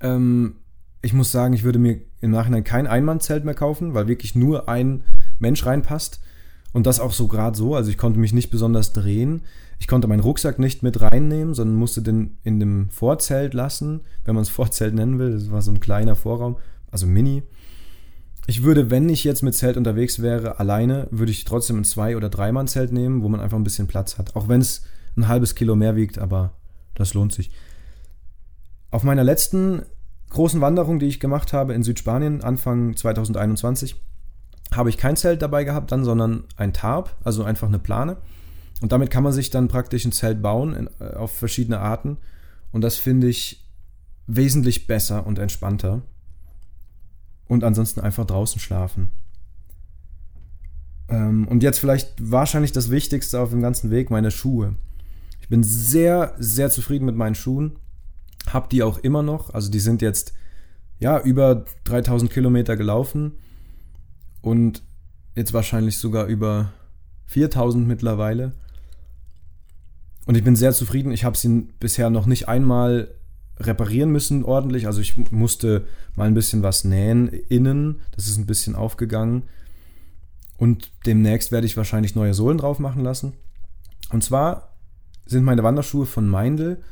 Ähm, ich muss sagen, ich würde mir im Nachhinein kein Einmannzelt mehr kaufen, weil wirklich nur ein Mensch reinpasst. Und das auch so gerade so. Also ich konnte mich nicht besonders drehen. Ich konnte meinen Rucksack nicht mit reinnehmen, sondern musste den in dem Vorzelt lassen, wenn man es *laughs* Vorzelt nennen will. Das war so ein kleiner Vorraum, also Mini. Ich würde, wenn ich jetzt mit Zelt unterwegs wäre, alleine, würde ich trotzdem ein Zwei- oder Dreimann-Zelt nehmen, wo man einfach ein bisschen Platz hat. Auch wenn es ein halbes Kilo mehr wiegt, aber das lohnt sich. Auf meiner letzten großen Wanderung, die ich gemacht habe in Südspanien, Anfang 2021, habe ich kein Zelt dabei gehabt dann, sondern ein Tarp, also einfach eine Plane. Und damit kann man sich dann praktisch ein Zelt bauen in, äh, auf verschiedene Arten. Und das finde ich wesentlich besser und entspannter. Und ansonsten einfach draußen schlafen. Ähm, und jetzt vielleicht wahrscheinlich das Wichtigste auf dem ganzen Weg, meine Schuhe. Ich bin sehr, sehr zufrieden mit meinen Schuhen. Hab die auch immer noch. Also die sind jetzt ja über 3000 Kilometer gelaufen und jetzt wahrscheinlich sogar über 4000 mittlerweile. Und ich bin sehr zufrieden. Ich habe sie bisher noch nicht einmal reparieren müssen ordentlich. Also ich musste mal ein bisschen was nähen innen. Das ist ein bisschen aufgegangen. Und demnächst werde ich wahrscheinlich neue Sohlen drauf machen lassen. Und zwar sind meine Wanderschuhe von Meindl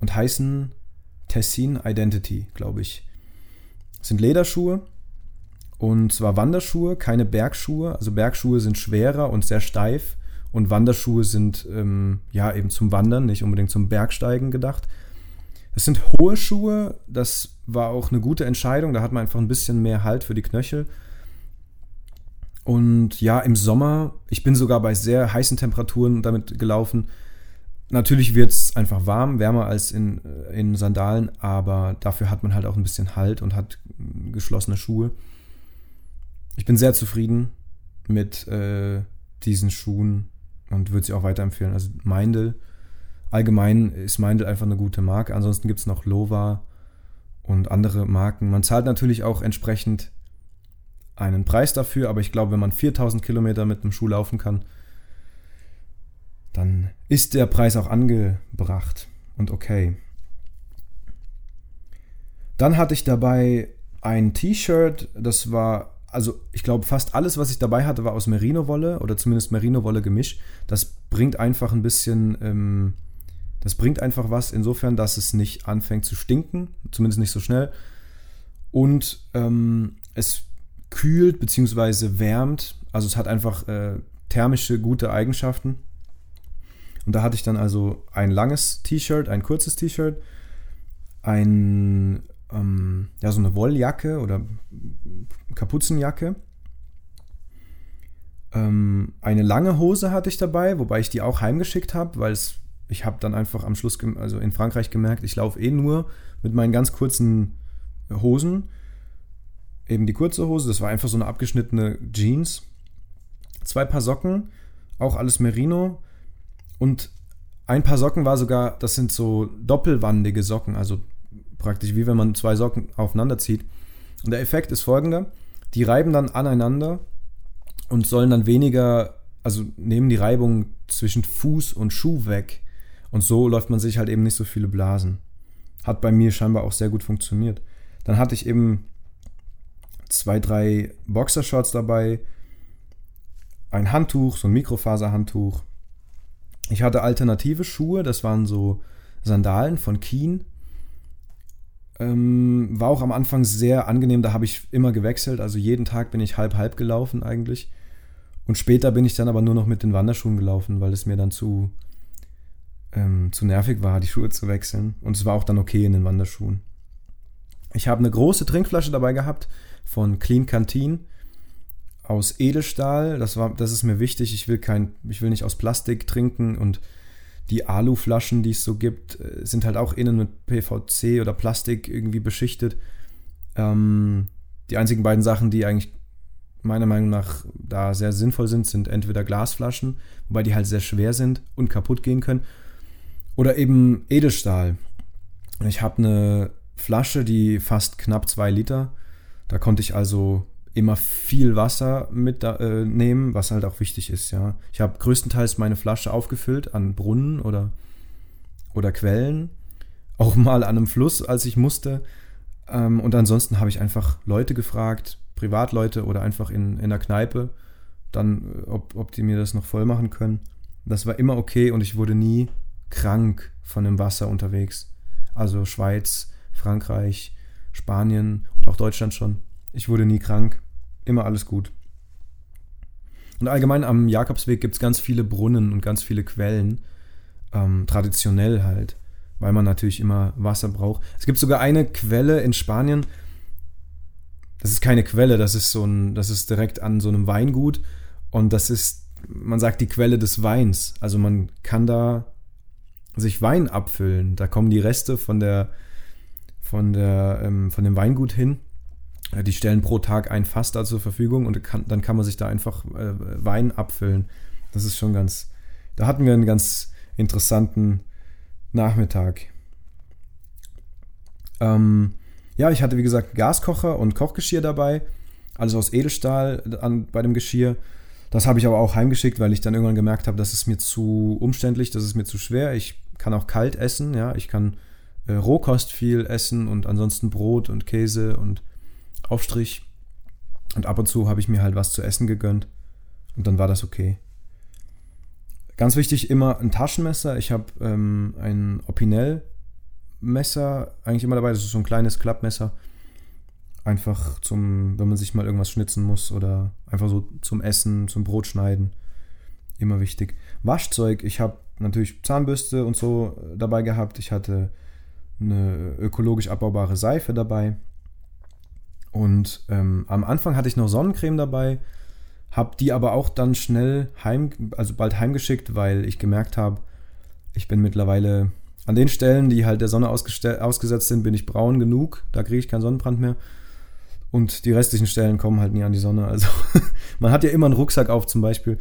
und heißen Tessin Identity, glaube ich. Das sind Lederschuhe und zwar Wanderschuhe, keine Bergschuhe. Also Bergschuhe sind schwerer und sehr steif und Wanderschuhe sind ähm, ja eben zum Wandern, nicht unbedingt zum Bergsteigen gedacht. Es sind hohe Schuhe, das war auch eine gute Entscheidung. Da hat man einfach ein bisschen mehr Halt für die Knöchel. Und ja, im Sommer, ich bin sogar bei sehr heißen Temperaturen damit gelaufen. Natürlich wird es einfach warm, wärmer als in, äh, in Sandalen, aber dafür hat man halt auch ein bisschen Halt und hat geschlossene Schuhe. Ich bin sehr zufrieden mit äh, diesen Schuhen und würde sie auch weiterempfehlen. Also Meindl, allgemein ist Meindl einfach eine gute Marke. Ansonsten gibt es noch Lova und andere Marken. Man zahlt natürlich auch entsprechend einen Preis dafür, aber ich glaube, wenn man 4000 Kilometer mit einem Schuh laufen kann, dann ist der Preis auch angebracht und okay. Dann hatte ich dabei ein T-Shirt, das war also ich glaube, fast alles, was ich dabei hatte, war aus Merino-Wolle oder zumindest Merino-Wolle-Gemisch. Das bringt einfach ein bisschen, ähm, das bringt einfach was insofern, dass es nicht anfängt zu stinken, zumindest nicht so schnell. Und ähm, es kühlt bzw. wärmt, also es hat einfach äh, thermische gute Eigenschaften. Und da hatte ich dann also ein langes T-Shirt, ein kurzes T-Shirt, ein ähm, ja, so eine Wolljacke oder Kapuzenjacke Ähm, eine lange Hose hatte ich dabei, wobei ich die auch heimgeschickt habe, weil es, ich habe dann einfach am Schluss, also in Frankreich gemerkt, ich laufe eh nur mit meinen ganz kurzen Hosen. Eben die kurze Hose, das war einfach so eine abgeschnittene Jeans. Zwei Paar Socken, auch alles Merino. Und ein paar Socken war sogar, das sind so doppelwandige Socken, also praktisch wie wenn man zwei Socken aufeinander zieht. Und der Effekt ist folgender: Die reiben dann aneinander und sollen dann weniger, also nehmen die Reibung zwischen Fuß und Schuh weg. Und so läuft man sich halt eben nicht so viele Blasen. Hat bei mir scheinbar auch sehr gut funktioniert. Dann hatte ich eben zwei, drei Boxershorts dabei, ein Handtuch, so ein Mikrofaserhandtuch. Ich hatte alternative Schuhe, das waren so Sandalen von Keen. Ähm, war auch am Anfang sehr angenehm, da habe ich immer gewechselt, also jeden Tag bin ich halb-halb gelaufen eigentlich. Und später bin ich dann aber nur noch mit den Wanderschuhen gelaufen, weil es mir dann zu, ähm, zu nervig war, die Schuhe zu wechseln. Und es war auch dann okay in den Wanderschuhen. Ich habe eine große Trinkflasche dabei gehabt von Clean Canteen aus Edelstahl. Das, war, das ist mir wichtig. Ich will, kein, ich will nicht aus Plastik trinken und die Aluflaschen, die es so gibt, äh, sind halt auch innen mit PVC oder Plastik irgendwie beschichtet. Ähm, die einzigen beiden Sachen, die eigentlich meiner Meinung nach da sehr sinnvoll sind, sind entweder Glasflaschen, wobei die halt sehr schwer sind und kaputt gehen können, oder eben Edelstahl. Ich habe eine Flasche, die fast knapp zwei Liter. Da konnte ich also immer viel Wasser mitnehmen, äh, was halt auch wichtig ist, ja. Ich habe größtenteils meine Flasche aufgefüllt an Brunnen oder, oder Quellen, *laughs* auch mal an einem Fluss, als ich musste. Ähm, und ansonsten habe ich einfach Leute gefragt, Privatleute oder einfach in, in der Kneipe, dann, äh, ob, ob die mir das noch voll machen können. Das war immer okay und ich wurde nie krank von dem Wasser unterwegs. Also Schweiz, Frankreich, Spanien und auch Deutschland schon. Ich wurde nie krank. Immer alles gut. Und allgemein am Jakobsweg gibt es ganz viele Brunnen und ganz viele Quellen. Ähm, traditionell halt, weil man natürlich immer Wasser braucht. Es gibt sogar eine Quelle in Spanien, das ist keine Quelle, das ist so ein, das ist direkt an so einem Weingut und das ist, man sagt die Quelle des Weins. Also man kann da sich Wein abfüllen. Da kommen die Reste von der, von der, ähm, von dem Weingut hin. Die stellen pro Tag ein Fass da zur Verfügung und kann, dann kann man sich da einfach äh, Wein abfüllen. Das ist schon ganz. Da hatten wir einen ganz interessanten Nachmittag. Ähm, ja, ich hatte wie gesagt Gaskocher und Kochgeschirr dabei. Alles aus Edelstahl an, bei dem Geschirr. Das habe ich aber auch heimgeschickt, weil ich dann irgendwann gemerkt habe, das ist mir zu umständlich, das ist mir zu schwer. Ich kann auch kalt essen, ja. Ich kann äh, Rohkost viel essen und ansonsten Brot und Käse und Aufstrich. Und ab und zu habe ich mir halt was zu essen gegönnt. Und dann war das okay. Ganz wichtig, immer ein Taschenmesser. Ich habe ähm, ein Opinel Messer eigentlich immer dabei. Das ist so ein kleines Klappmesser. Einfach zum, wenn man sich mal irgendwas schnitzen muss oder einfach so zum Essen, zum Brot schneiden. Immer wichtig. Waschzeug, ich habe natürlich Zahnbürste und so dabei gehabt. Ich hatte eine ökologisch abbaubare Seife dabei. Und ähm, am Anfang hatte ich noch Sonnencreme dabei, habe die aber auch dann schnell heim, also bald heimgeschickt, weil ich gemerkt habe, ich bin mittlerweile an den Stellen, die halt der Sonne ausgesetzt sind, bin ich braun genug. Da kriege ich keinen Sonnenbrand mehr. Und die restlichen Stellen kommen halt nie an die Sonne. Also *laughs* man hat ja immer einen Rucksack auf zum Beispiel.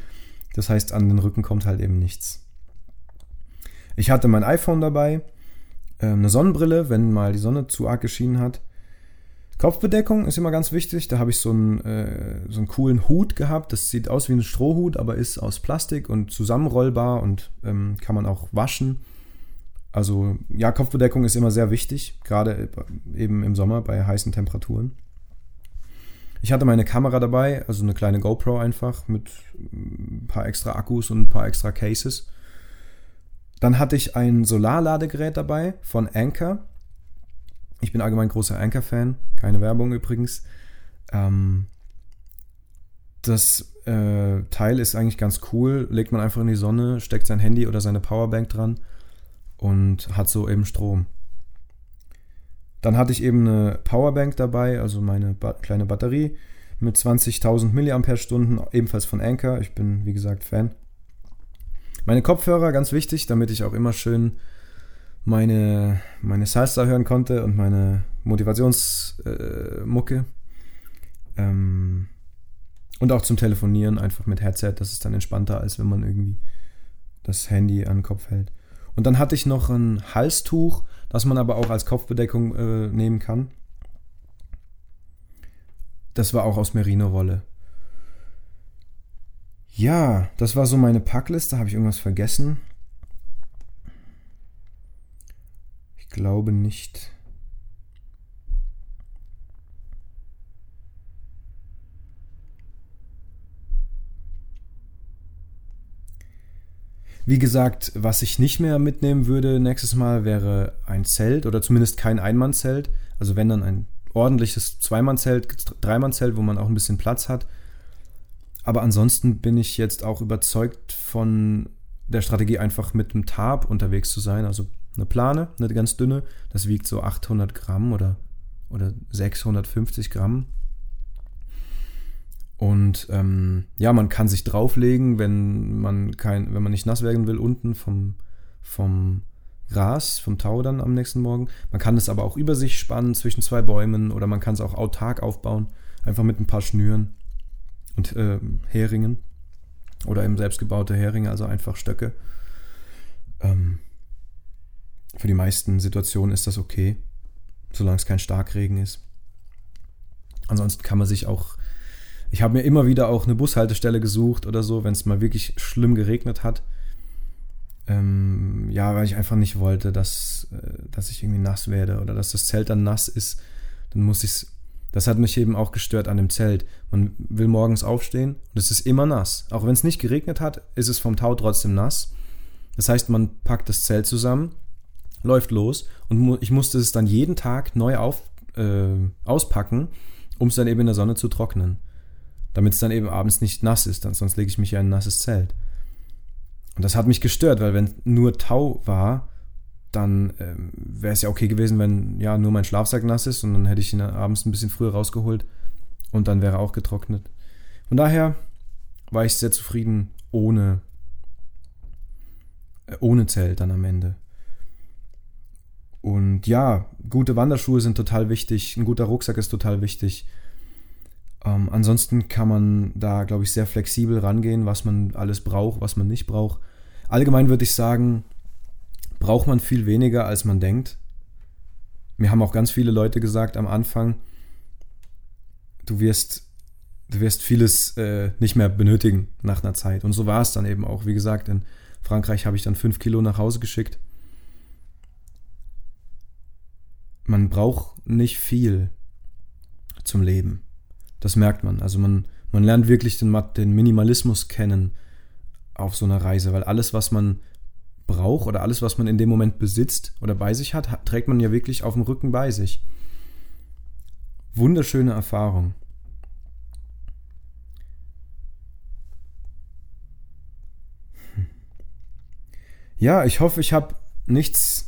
Das heißt, an den Rücken kommt halt eben nichts. Ich hatte mein iPhone dabei, äh, eine Sonnenbrille, wenn mal die Sonne zu arg geschienen hat. Kopfbedeckung ist immer ganz wichtig. Da habe ich so einen, äh, so einen coolen Hut gehabt. Das sieht aus wie ein Strohhut, aber ist aus Plastik und zusammenrollbar und ähm, kann man auch waschen. Also ja, Kopfbedeckung ist immer sehr wichtig, gerade eben im Sommer bei heißen Temperaturen. Ich hatte meine Kamera dabei, also eine kleine GoPro einfach mit ein paar extra Akkus und ein paar extra Cases. Dann hatte ich ein Solarladegerät dabei von Anker. Ich bin allgemein großer Anker-Fan, keine Werbung übrigens. Ähm, das äh, Teil ist eigentlich ganz cool, legt man einfach in die Sonne, steckt sein Handy oder seine Powerbank dran und hat so eben Strom. Dann hatte ich eben eine Powerbank dabei, also meine ba kleine Batterie mit 20.000 mAh, ebenfalls von Anchor. Ich bin, wie gesagt, Fan. Meine Kopfhörer, ganz wichtig, damit ich auch immer schön meine, meine Salsa hören konnte und meine Motivationsmucke. Äh, ähm, und auch zum Telefonieren einfach mit Headset. Das ist dann entspannter, als wenn man irgendwie das Handy an den Kopf hält. Und dann hatte ich noch ein Halstuch, das man aber auch als Kopfbedeckung äh, nehmen kann. Das war auch aus Merino-Wolle. Ja, das war so meine Packliste. Habe ich irgendwas vergessen? Ich glaube nicht. Wie gesagt, was ich nicht mehr mitnehmen würde nächstes Mal wäre ein Zelt oder zumindest kein Einmannzelt. Also wenn dann ein ordentliches Zweimannzelt, Dreimannzelt, wo man auch ein bisschen Platz hat. Aber ansonsten bin ich jetzt auch überzeugt von der Strategie, einfach mit einem Tarp unterwegs zu sein. Also eine Plane, eine ganz dünne, das wiegt so 800 Gramm oder, oder 650 Gramm. Und ähm, ja, man kann sich drauflegen, wenn man kein, wenn man nicht nass werden will, unten vom, vom Gras, vom Tau dann am nächsten Morgen. Man kann es aber auch über sich spannen zwischen zwei Bäumen oder man kann es auch autark aufbauen, einfach mit ein paar Schnüren und äh, Heringen oder eben selbstgebaute Heringe, also einfach Stöcke. Ähm, für die meisten Situationen ist das okay, solange es kein Starkregen ist. Ansonsten kann man sich auch ich habe mir immer wieder auch eine Bushaltestelle gesucht oder so, wenn es mal wirklich schlimm geregnet hat. Ähm, ja, weil ich einfach nicht wollte, dass, äh, dass ich irgendwie nass werde oder dass das Zelt dann nass ist. Dann muss ich es. Das hat mich eben auch gestört an dem Zelt. Man will morgens aufstehen und es ist immer nass. Auch wenn es nicht geregnet hat, ist es vom Tau trotzdem nass. Das heißt, man packt das Zelt zusammen, läuft los und mu ich musste es dann jeden Tag neu auf, äh, auspacken, um es dann eben in der Sonne zu trocknen damit es dann eben abends nicht nass ist, dann, sonst lege ich mich ja in ein nasses Zelt. Und das hat mich gestört, weil wenn nur Tau war, dann ähm, wäre es ja okay gewesen, wenn ja nur mein Schlafsack nass ist und dann hätte ich ihn abends ein bisschen früher rausgeholt und dann wäre auch getrocknet. Von daher war ich sehr zufrieden ohne, äh, ohne Zelt dann am Ende. Und ja, gute Wanderschuhe sind total wichtig, ein guter Rucksack ist total wichtig. Ähm, ansonsten kann man da, glaube ich, sehr flexibel rangehen, was man alles braucht, was man nicht braucht. Allgemein würde ich sagen, braucht man viel weniger, als man denkt. Mir haben auch ganz viele Leute gesagt am Anfang, du wirst, du wirst vieles äh, nicht mehr benötigen nach einer Zeit. Und so war es dann eben auch. Wie gesagt, in Frankreich habe ich dann fünf Kilo nach Hause geschickt. Man braucht nicht viel zum Leben. Das merkt man. Also man, man lernt wirklich den, den Minimalismus kennen auf so einer Reise, weil alles, was man braucht oder alles, was man in dem Moment besitzt oder bei sich hat, trägt man ja wirklich auf dem Rücken bei sich. Wunderschöne Erfahrung. Hm. Ja, ich hoffe, ich habe nichts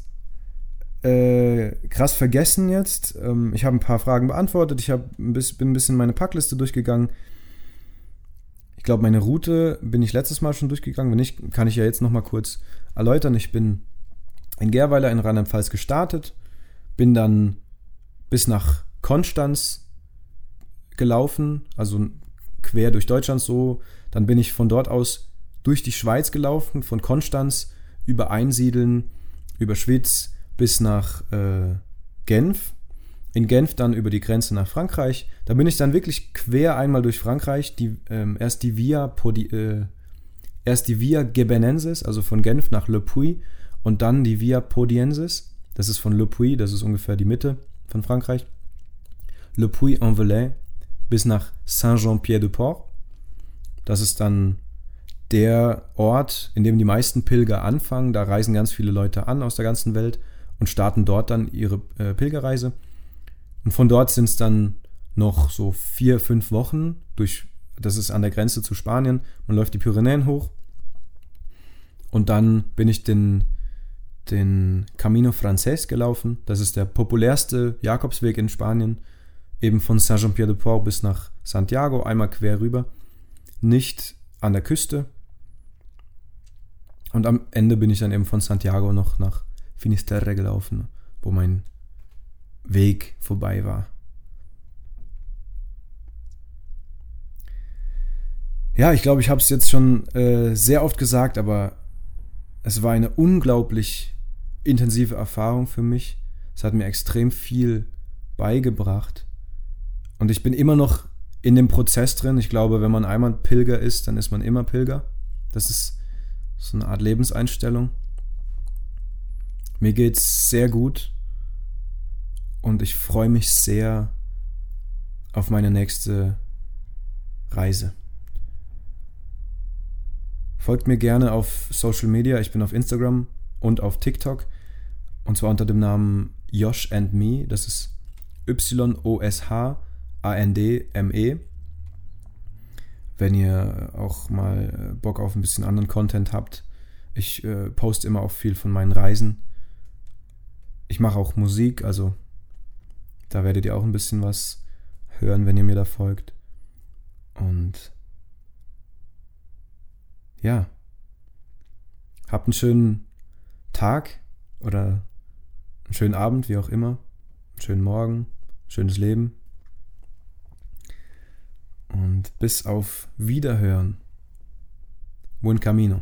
äh, krass vergessen jetzt. Ähm, ich habe ein paar Fragen beantwortet. Ich ein bisschen, bin ein bisschen meine Packliste durchgegangen. Ich glaube, meine Route bin ich letztes Mal schon durchgegangen. Wenn nicht, kann ich ja jetzt nochmal kurz erläutern. Ich bin in Gerweiler in Rheinland-Pfalz gestartet, bin dann bis nach Konstanz gelaufen, also quer durch Deutschland so. Dann bin ich von dort aus durch die Schweiz gelaufen, von Konstanz über Einsiedeln, über Schwitz, bis nach äh, Genf. In Genf dann über die Grenze nach Frankreich. Da bin ich dann wirklich quer einmal durch Frankreich. Die, ähm, erst die Via Podi, äh, erst die Via Gebenensis, also von Genf nach Le Puy, und dann die Via Podiensis. Das ist von Le Puy, das ist ungefähr die Mitte von Frankreich. Le Puy-en-Velay bis nach Saint-Jean-Pied-de-Port. Das ist dann der Ort, in dem die meisten Pilger anfangen. Da reisen ganz viele Leute an aus der ganzen Welt und starten dort dann ihre äh, Pilgerreise. Und von dort sind es dann noch so vier, fünf Wochen durch, das ist an der Grenze zu Spanien. Man läuft die Pyrenäen hoch. Und dann bin ich den, den Camino Frances gelaufen. Das ist der populärste Jakobsweg in Spanien. eben von Saint-Jean-Pierre-de-Port bis nach Santiago, einmal quer rüber, nicht an der Küste. Und am Ende bin ich dann eben von Santiago noch nach Finisterre gelaufen, wo mein Weg vorbei war. Ja, ich glaube, ich habe es jetzt schon äh, sehr oft gesagt, aber es war eine unglaublich intensive Erfahrung für mich. Es hat mir extrem viel beigebracht. Und ich bin immer noch in dem Prozess drin. Ich glaube, wenn man einmal Pilger ist, dann ist man immer Pilger. Das ist so eine Art Lebenseinstellung. Mir geht's sehr gut und ich freue mich sehr auf meine nächste Reise. Folgt mir gerne auf Social Media. Ich bin auf Instagram und auf TikTok. Und zwar unter dem Namen Josh and Me. Das ist Y-O-S-H-A-N-D-M-E. Wenn ihr auch mal Bock auf ein bisschen anderen Content habt. Ich äh, poste immer auch viel von meinen Reisen. Ich mache auch Musik, also da werdet ihr auch ein bisschen was hören, wenn ihr mir da folgt. Und ja, habt einen schönen Tag oder einen schönen Abend, wie auch immer. Einen schönen Morgen, schönes Leben. Und bis auf Wiederhören. Buen Camino.